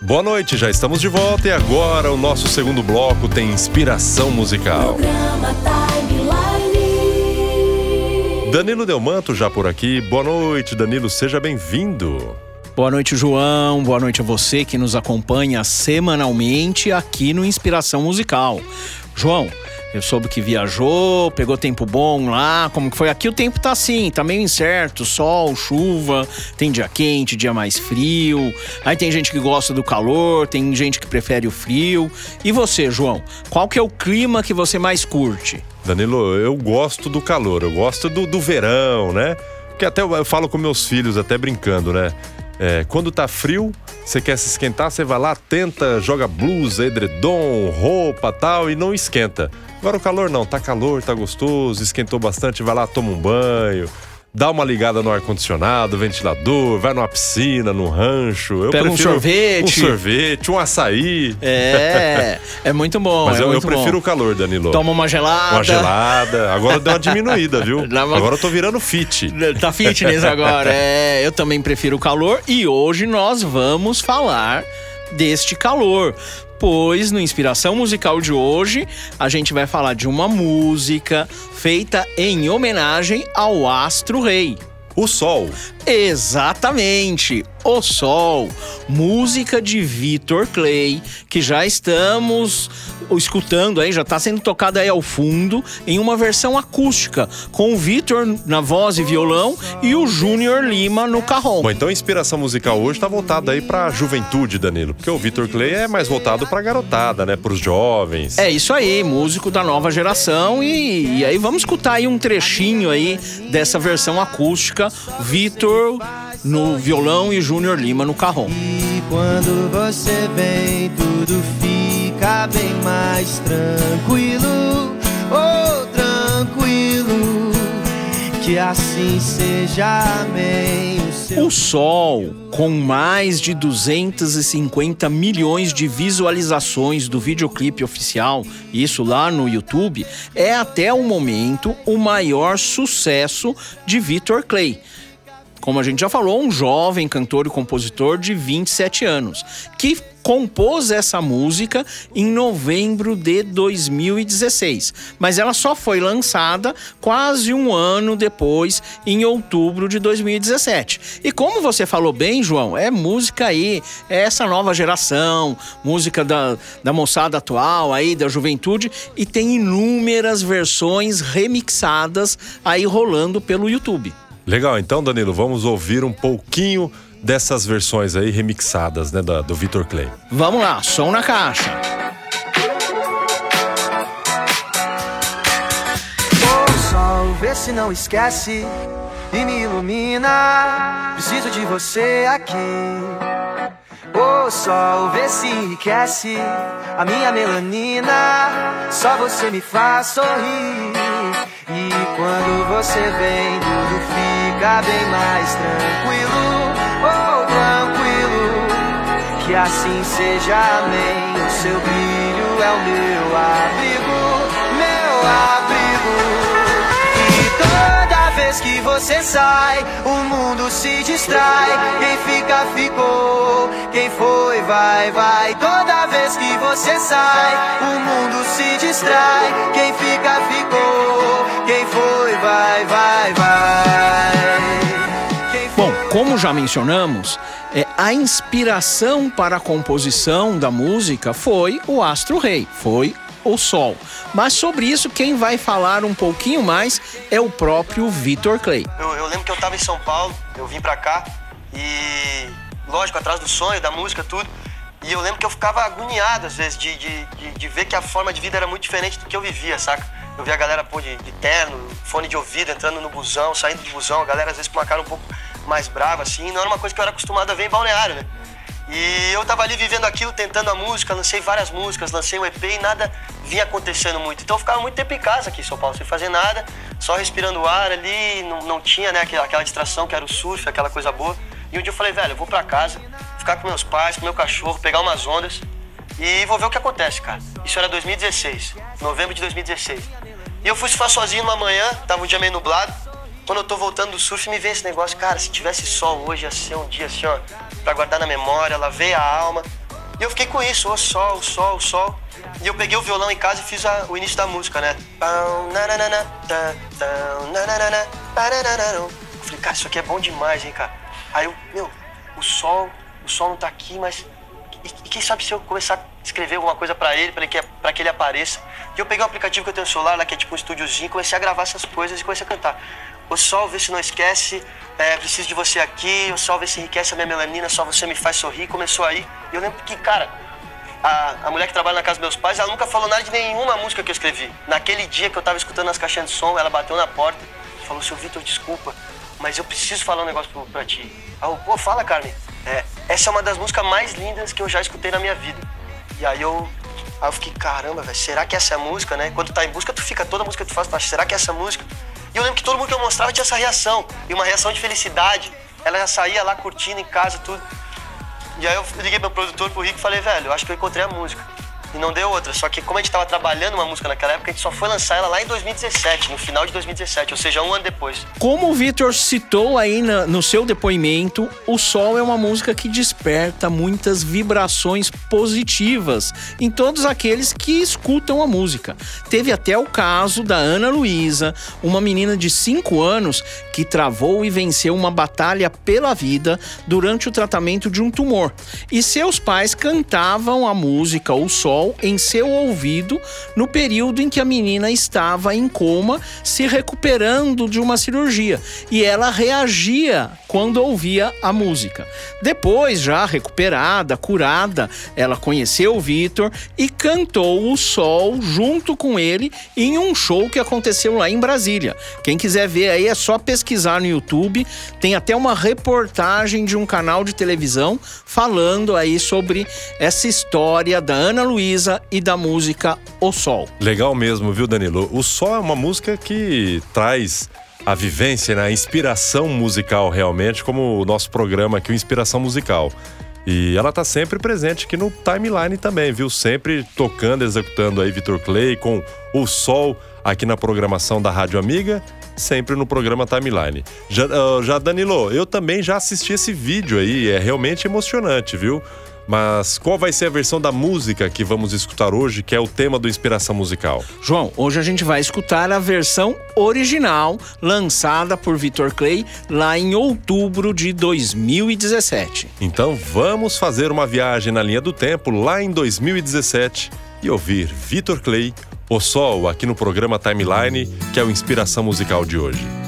Boa noite, já estamos de volta e agora o nosso segundo bloco tem inspiração musical. Danilo Delmanto já por aqui. Boa noite, Danilo, seja bem-vindo. Boa noite, João. Boa noite a você que nos acompanha semanalmente aqui no Inspiração Musical. João, eu soube que viajou, pegou tempo bom lá, como que foi? Aqui o tempo tá assim, tá meio incerto, sol, chuva, tem dia quente, dia mais frio. Aí tem gente que gosta do calor, tem gente que prefere o frio. E você, João? Qual que é o clima que você mais curte? Danilo, eu gosto do calor, eu gosto do, do verão, né? Porque até eu, eu falo com meus filhos, até brincando, né? É, quando tá frio, você quer se esquentar, você vai lá, tenta, joga blusa, edredom, roupa tal e não esquenta. Agora o calor não, tá calor, tá gostoso, esquentou bastante, vai lá, toma um banho, dá uma ligada no ar-condicionado, ventilador, vai numa piscina, num rancho. Eu Pega um sorvete. Um sorvete, um açaí. É, é muito bom. Mas é eu, eu prefiro bom. o calor, Danilo. Toma uma gelada. Uma gelada. Agora deu uma diminuída, viu? Uma- Agora eu tô virando fit. Tá fitness agora. É, eu também prefiro o calor e hoje nós vamos falar deste calor. Pois no Inspiração Musical de hoje, a gente vai falar de uma música feita em homenagem ao Astro Rei. O sol. Exatamente, O Sol, música de Vitor Clay, que já estamos escutando aí, já está sendo tocada aí ao fundo, em uma versão acústica, com o Vitor na voz e violão e o Júnior Lima no carrom. Bom, então a inspiração musical hoje tá voltada aí pra juventude, Danilo. Porque o Vitor Clay é mais voltado pra garotada, né? Pros jovens. É isso aí, músico da nova geração e, e aí vamos escutar aí um trechinho aí dessa versão acústica, Vitor no violão e Júnior Lima no carrom. E quando você vem, tudo fica bem mais tranquilo. Oh, tranquilo. Que assim seja, amém. O Sol, com mais de 250 milhões de visualizações do videoclipe oficial, isso lá no YouTube, é até o momento o maior sucesso de Vitor Clay. Como a gente já falou, um jovem cantor e compositor de 27 anos, que compôs essa música em novembro de 2016, mas ela só foi lançada quase um ano depois, em outubro de 2017. E como você falou bem, João, é música aí, é essa nova geração, música da, da moçada atual aí, da juventude, e tem inúmeras versões remixadas aí rolando pelo YouTube. Legal, então, Danilo, vamos ouvir um pouquinho dessas versões aí remixadas, né? da- do Vitor Clay. Vamos lá, som na caixa. Ô sol, vê se não esquece e me ilumina. Preciso de você aqui. Ô sol, vê se enriquece a minha melanina. Só você me faz sorrir. E quando você vem, tudo fica bem mais tranquilo. Oh, tranquilo. Que assim seja, amém. O seu brilho é o meu abrigo, meu abrigo. Vez que você sai, o mundo se distrai. Quem fica, ficou. Quem foi, vai, vai. Toda vez que você sai, o mundo se distrai. Quem fica, ficou. Quem foi, vai, vai, vai. Bom, como já mencionamos, é, a inspiração para a composição da música foi o Astro Rei, foi o Sol. Mas sobre isso, quem vai falar um pouquinho mais é o próprio Vitor Clay. Eu, eu lembro que eu tava em São Paulo, eu vim pra cá e, lógico, atrás do sonho, da música, tudo. E eu lembro que eu ficava agoniado, às vezes, de, de, de, de ver que a forma de vida era muito diferente do que eu vivia, saca? Eu via a galera, pô, de, de terno, fone de ouvido, entrando no busão, saindo do busão, a galera, às vezes, com uma cara um pouco mais brava, assim. Não era uma coisa que eu era acostumado a ver em balneário, né? E eu tava ali vivendo aquilo, tentando a música, lancei várias músicas, lancei um EP e nada vinha acontecendo muito. Então eu ficava muito tempo em casa aqui em São Paulo, sem fazer nada, só respirando ar ali, não, não tinha né, aquela, aquela distração que era o surf, aquela coisa boa. E um dia eu falei, velho, eu vou pra casa, ficar com meus pais, com meu cachorro, pegar umas ondas e vou ver o que acontece, cara. Isso era 2016, novembro de 2016. E eu fui surfar sozinho numa manhã, tava um dia meio nublado. Quando eu tô voltando do surf, me vem esse negócio, cara, se tivesse sol hoje, ia ser um dia assim, ó, pra guardar na memória, lavei a alma. E eu fiquei com isso, o sol, o sol, o sol. E eu peguei o violão em casa e fiz a, o início da música, né? Eu falei, cara, isso aqui é bom demais, hein, cara. Aí eu, meu, o sol, o sol não tá aqui, mas. E, e quem sabe se eu começar a escrever alguma coisa pra ele, ele que, pra que ele apareça. E eu peguei o aplicativo que eu tenho no celular, lá que é tipo um estúdiozinho, comecei a gravar essas coisas e comecei a cantar. O sol, vê se não esquece, é, preciso de você aqui, o sol, vê se enriquece a minha melanina, só você me faz sorrir. Começou aí. E eu lembro que, cara, a, a mulher que trabalha na casa dos meus pais, ela nunca falou nada de nenhuma música que eu escrevi. Naquele dia que eu tava escutando as caixinhas de som, ela bateu na porta e falou: Seu Vitor, desculpa, mas eu preciso falar um negócio pra, pra ti. Aí eu, pô, fala, Carmen. É, essa é uma das músicas mais lindas que eu já escutei na minha vida. E aí eu, aí eu fiquei: caramba, velho, será que essa é a música, né? Quando tá em busca, tu fica toda a música que tu faz, tu será que é essa música? Eu lembro que todo mundo que eu mostrava tinha essa reação, e uma reação de felicidade. Ela já saía lá curtindo em casa, tudo. E aí eu liguei pro produtor, pro Rico, e falei, velho, eu acho que eu encontrei a música. E não deu outra. Só que como a gente tava trabalhando uma música naquela época, a gente só foi lançar ela lá em 2017, no final de 2017, ou seja, um ano depois. Como o Vitor citou aí na, no seu depoimento, O Sol é uma música que desperta muitas vibrações positivas em todos aqueles que escutam a música. Teve até o caso da Ana Luísa, uma menina de 5 anos que travou e venceu uma batalha pela vida durante o tratamento de um tumor. E seus pais cantavam a música O Sol em seu ouvido no período em que a menina estava em coma, se recuperando de uma cirurgia, e ela reagia quando ouvia a música. Depois, já recuperada, curada, ela conheceu o Vitor e cantou o Sol junto com ele em um show que aconteceu lá em Brasília. Quem quiser ver aí é só pesquisar no YouTube, tem até uma reportagem de um canal de televisão falando aí sobre essa história da Ana Luísa Luísa e da música O Sol. Legal mesmo, viu, Danilo? O Sol é uma música que traz a vivência, né? a inspiração musical realmente, como o nosso programa aqui, o Inspiração Musical. E ela tá sempre presente aqui no timeline também, viu? Sempre tocando, executando aí Vitor Clay com o Sol aqui na programação da Rádio Amiga, sempre no programa Timeline. Já, uh, já Danilo, eu também já assisti esse vídeo aí, é realmente emocionante, viu? Mas qual vai ser a versão da música que vamos escutar hoje, que é o tema do Inspiração Musical? João, hoje a gente vai escutar a versão original lançada por Vitor Clay lá em outubro de 2017. Então vamos fazer uma viagem na linha do tempo lá em 2017 e ouvir Vitor Clay, O Sol, aqui no programa Timeline, que é o Inspiração Musical de hoje.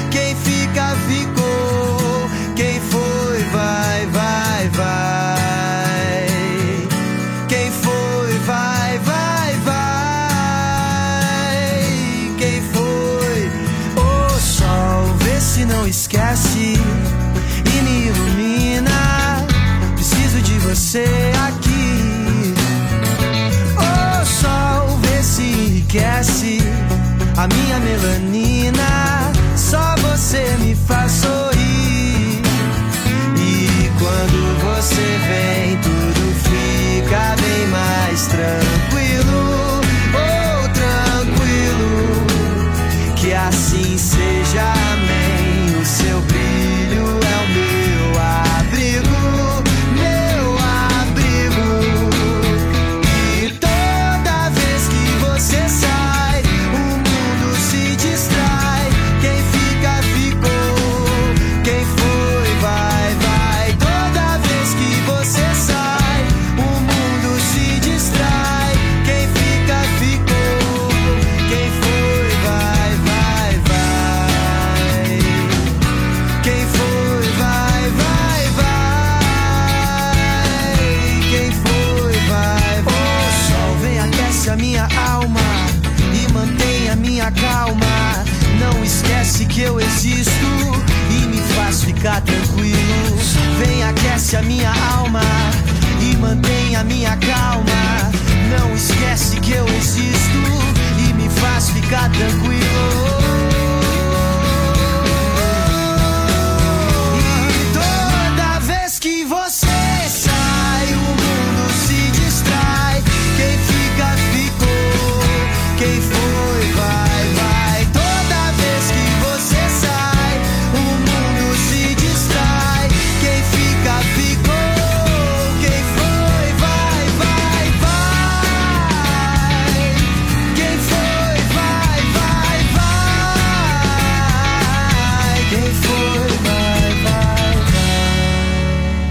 Não esquece e me ilumina. Preciso de você aqui. O sol, vê se enriquece a minha melanina. Só você me faz sorrir. E quando você vem, tudo fica bem mais tranquilo.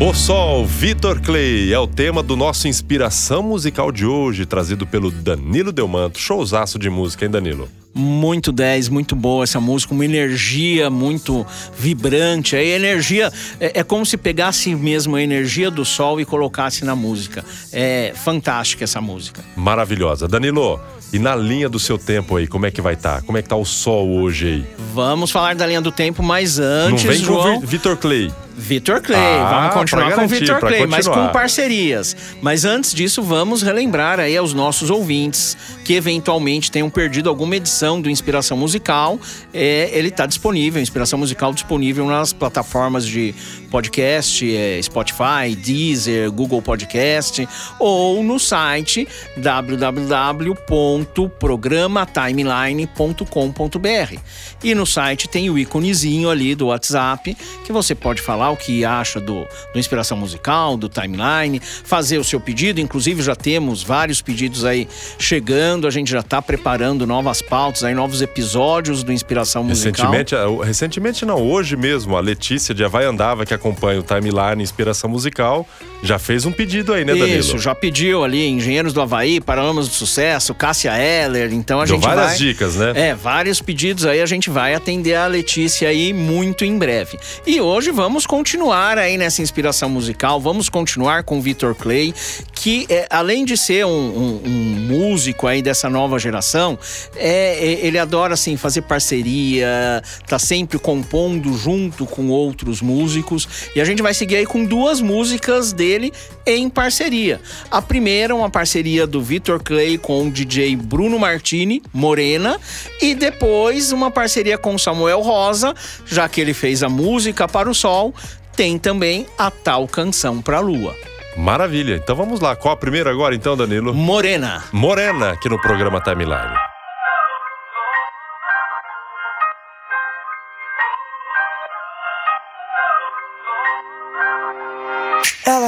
O Sol, Vitor Clay, é o tema do nosso Inspiração Musical de hoje, trazido pelo Danilo Delmanto. Showzaço de música, hein, Danilo? Muito 10, muito boa essa música, uma energia muito vibrante. A energia é, é como se pegasse mesmo a energia do sol e colocasse na música. É fantástica essa música. Maravilhosa. Danilo, e na linha do seu tempo aí, como é que vai estar? Como é que tá o sol hoje aí? Vamos falar da linha do tempo, mas antes, Não vem João. com Vi- Vitor Clay. Vitor Clay, Ah, vamos continuar pra com o garantir, Vitor Clay, mas com parcerias. Mas antes disso, vamos relembrar aí aos nossos ouvintes que eventualmente tenham perdido alguma edição do Inspiração Musical. É, ele está disponível, Inspiração Musical disponível nas plataformas de podcast, é, Spotify, Deezer, Google Podcast ou no site www.programatimeline.com.br. E no site tem o íconezinho ali do WhatsApp que você pode falar o que acha do, do Inspiração Musical, do Timeline, fazer o seu pedido. Inclusive, já temos vários pedidos aí chegando. A gente já está preparando novas pautas, aí, novos episódios do Inspiração Musical. Recentemente, ah, recentemente não, hoje mesmo, a Letícia de Vai Andava, que acompanha o Timeline Inspiração Musical, já fez um pedido aí, né, Danilo? Isso, já pediu ali Engenheiros do Havaí, Paralamas do Sucesso, Cássia Eller. Então a Deu gente várias vai. dicas, né? É, vários pedidos aí. A gente vai atender a Letícia aí muito em breve. E hoje vamos continuar aí nessa inspiração musical. Vamos continuar com o Vitor Clay, que é, além de ser um, um- um músico aí dessa nova geração, é, é- ele adora assim fazer parceria, tá sempre compondo junto com outros músicos. E a gente vai seguir aí com duas músicas dele em parceria. A primeira, uma parceria do Vitor Clay com o DJ Bruno Martini, Morena, e depois uma parceria com Samuel Rosa, já que ele fez a música para o sol, tem também a tal canção para a lua. Maravilha. Então vamos lá. Qual a primeira agora, então, Danilo? Morena. Morena, aqui no programa Timeline.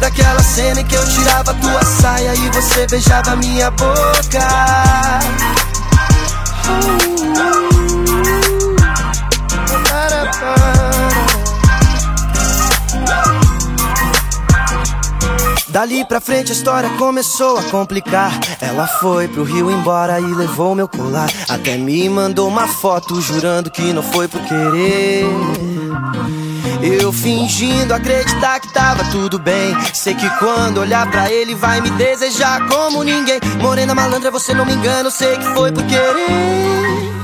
Daquela cena em que eu tirava tua saia E você beijava minha boca Dali pra frente a história começou a complicar. Ela foi pro Rio embora e levou meu colar. Até me mandou uma foto jurando que não foi por querer. Eu fingindo acreditar que tava tudo bem. Sei que quando olhar pra ele vai me desejar como ninguém. Morena malandra, você não me engana, eu sei que foi por querer.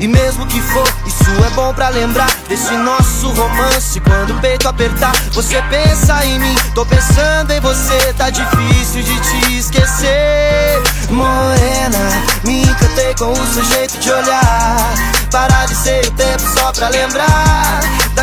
E mesmo que for, isso é bom pra lembrar desse nosso romance. Quando o peito apertar, você pensa em mim. Tô pensando em você, tá difícil de te esquecer. Morena, me encantei com o seu jeito de olhar. Paralisei o tempo só pra lembrar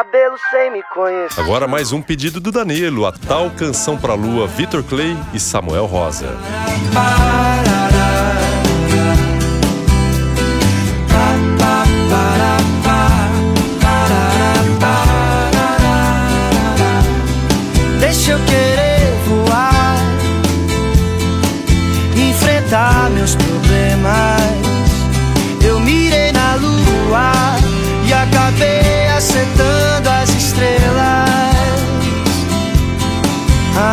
Cabelo sem me conhecer. Agora mais um pedido do Danilo, a tal canção pra lua, Vitor Clay e Samuel Rosa. Deixa eu querer voar, enfrentar meus problemas.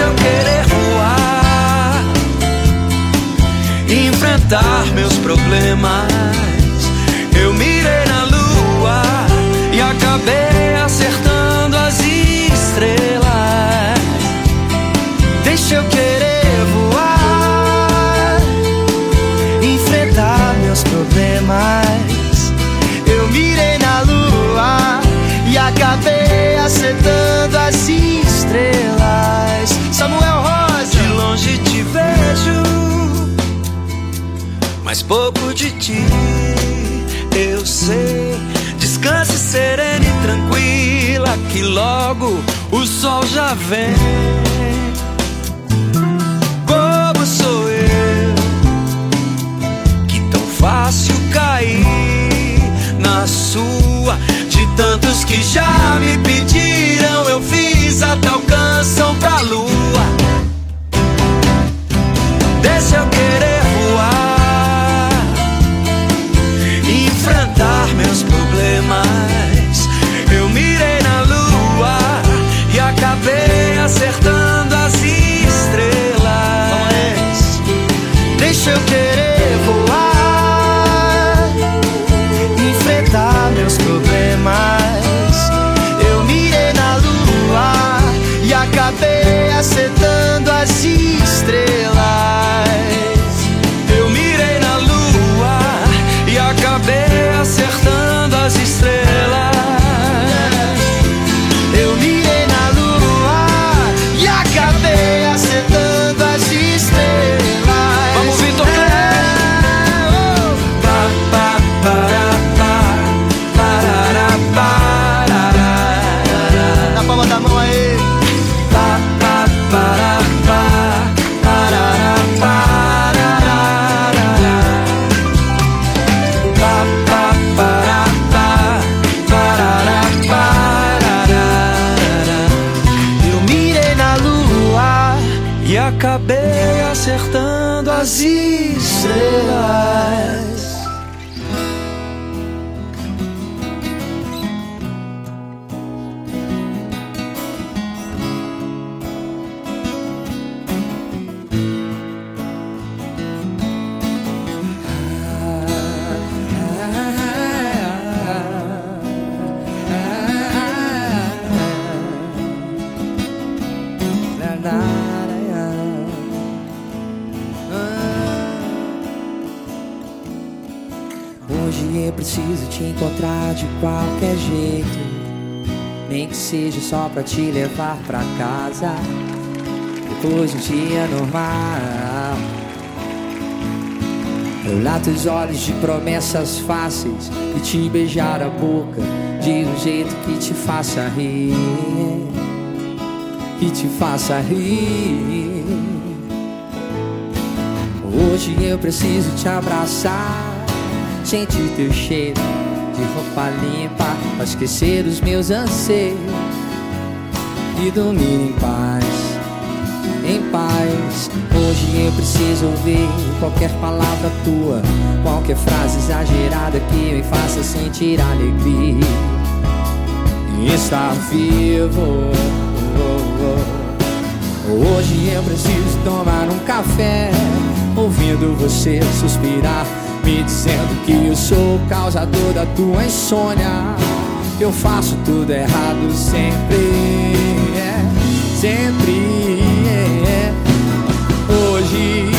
Deixa eu querer voar, enfrentar meus problemas. Eu mirei na lua e acabei acertando as estrelas. Mas pouco de ti eu sei. Descanse serena e tranquila, que logo o sol já vem. Bobo sou eu, que tão fácil cair na sua. De tantos que já me pediram, eu fiz a tal canção pra lua. Deixa eu querer só pra te levar pra casa. Depois de um dia normal. Olhar teus olhos de promessas fáceis e te beijar a boca de um jeito que te faça rir. que te faça rir. Hoje eu preciso te abraçar, sentir teu cheiro de roupa limpa, pra esquecer os meus anseios e dormir em paz, em paz. Hoje eu preciso ouvir qualquer palavra tua, qualquer frase exagerada que me faça sentir alegria e estar vivo. Hoje eu preciso tomar um café, ouvindo você suspirar, me dizendo que eu sou o causador da tua insônia. Eu faço tudo errado sempre, sempre. É. Hoje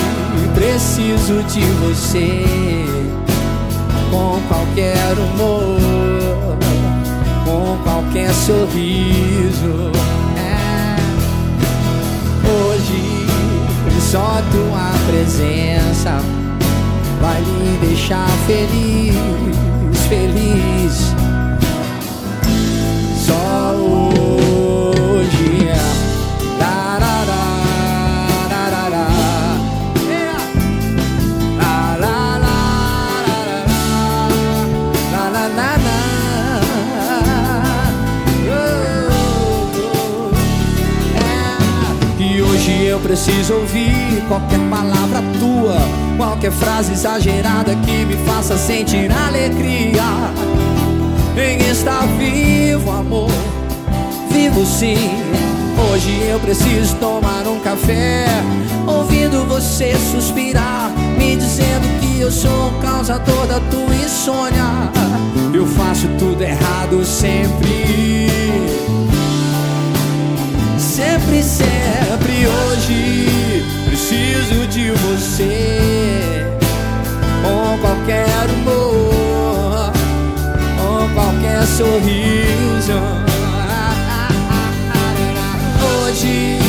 preciso de você com qualquer humor, com qualquer sorriso. É. Hoje só tua presença vai me deixar feliz, feliz. Preciso ouvir qualquer palavra tua, qualquer frase exagerada que me faça sentir alegria em estar vivo, amor. Vivo sim. Hoje eu preciso tomar um café, ouvindo você suspirar, me dizendo que eu sou o causador da tua insônia. Eu faço tudo errado sempre. Sempre, sempre hoje preciso de você com qualquer humor, com qualquer sorriso. Hoje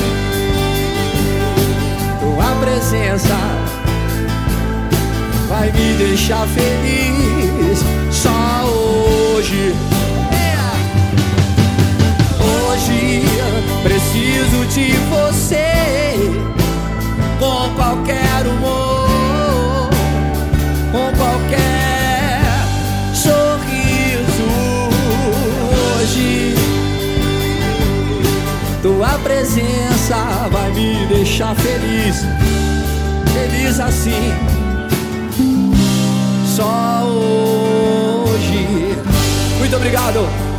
tua presença vai me deixar feliz. De você com qualquer humor, com qualquer sorriso. Hoje tua presença vai me deixar feliz, feliz assim. Só hoje. Muito obrigado.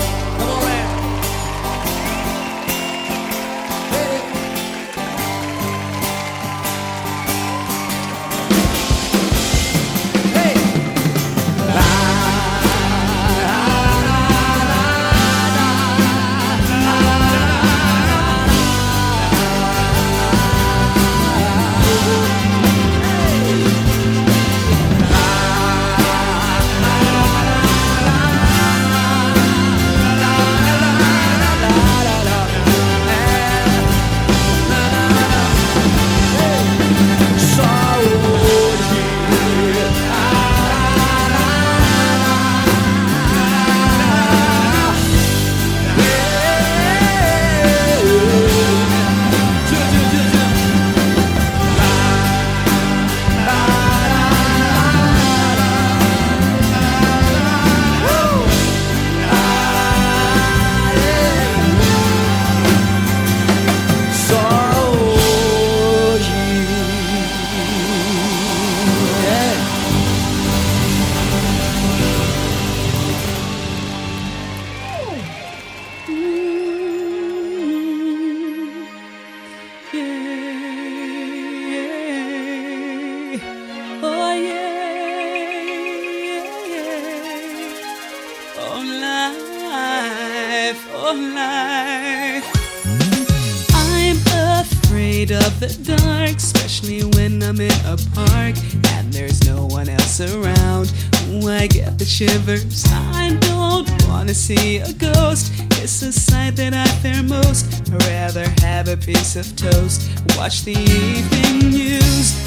Shivers. I don't wanna see a ghost. It's a sight that I fear most. I'd rather have a piece of toast. Watch the evening news.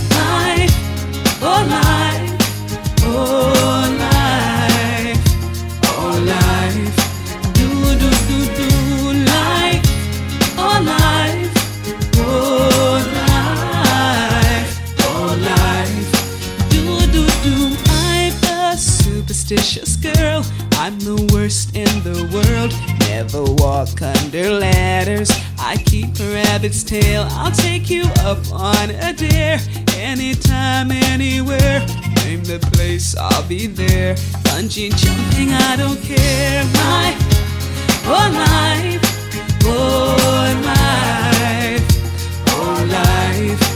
matters. I keep a rabbit's tail. I'll take you up on a dare anytime, anywhere. Name the place, I'll be there. Bungee jumping, I don't care. My, oh life, oh life, oh life.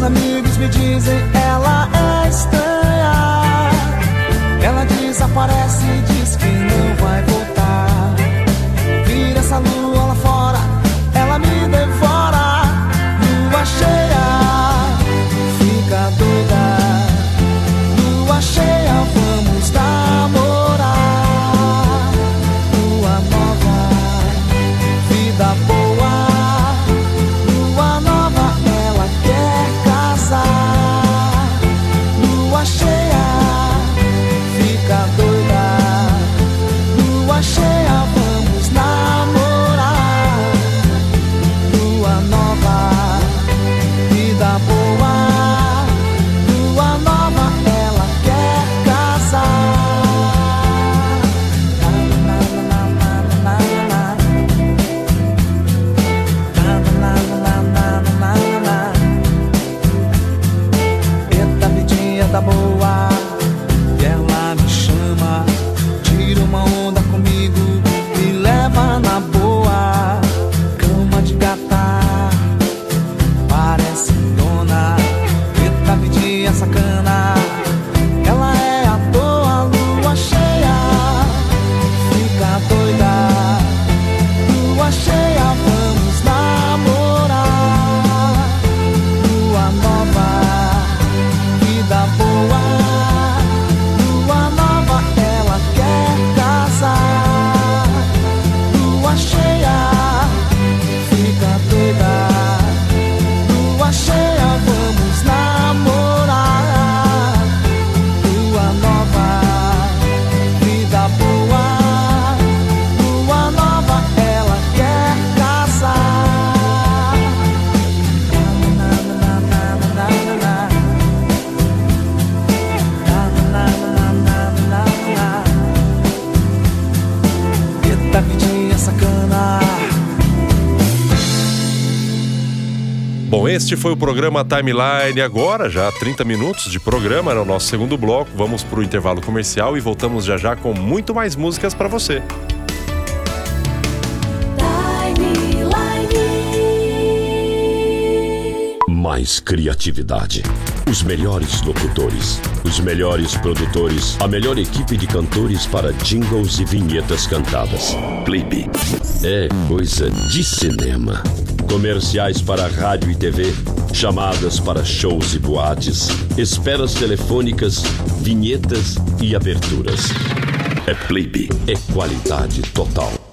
Meus amigos me dizem ela é estranha. Ela desaparece de este foi o programa Timeline. Agora, já 30 minutos de programa, era o nosso segundo bloco. Vamos para o intervalo comercial e voltamos já já com muito mais músicas para você. Mais criatividade. Os melhores locutores, os melhores produtores, a melhor equipe de cantores para jingles e vinhetas cantadas. Clipe. É coisa de cinema. Comerciais para rádio e TV, chamadas para shows e boates, esperas telefônicas, vinhetas e aberturas. É Clipe. É qualidade total.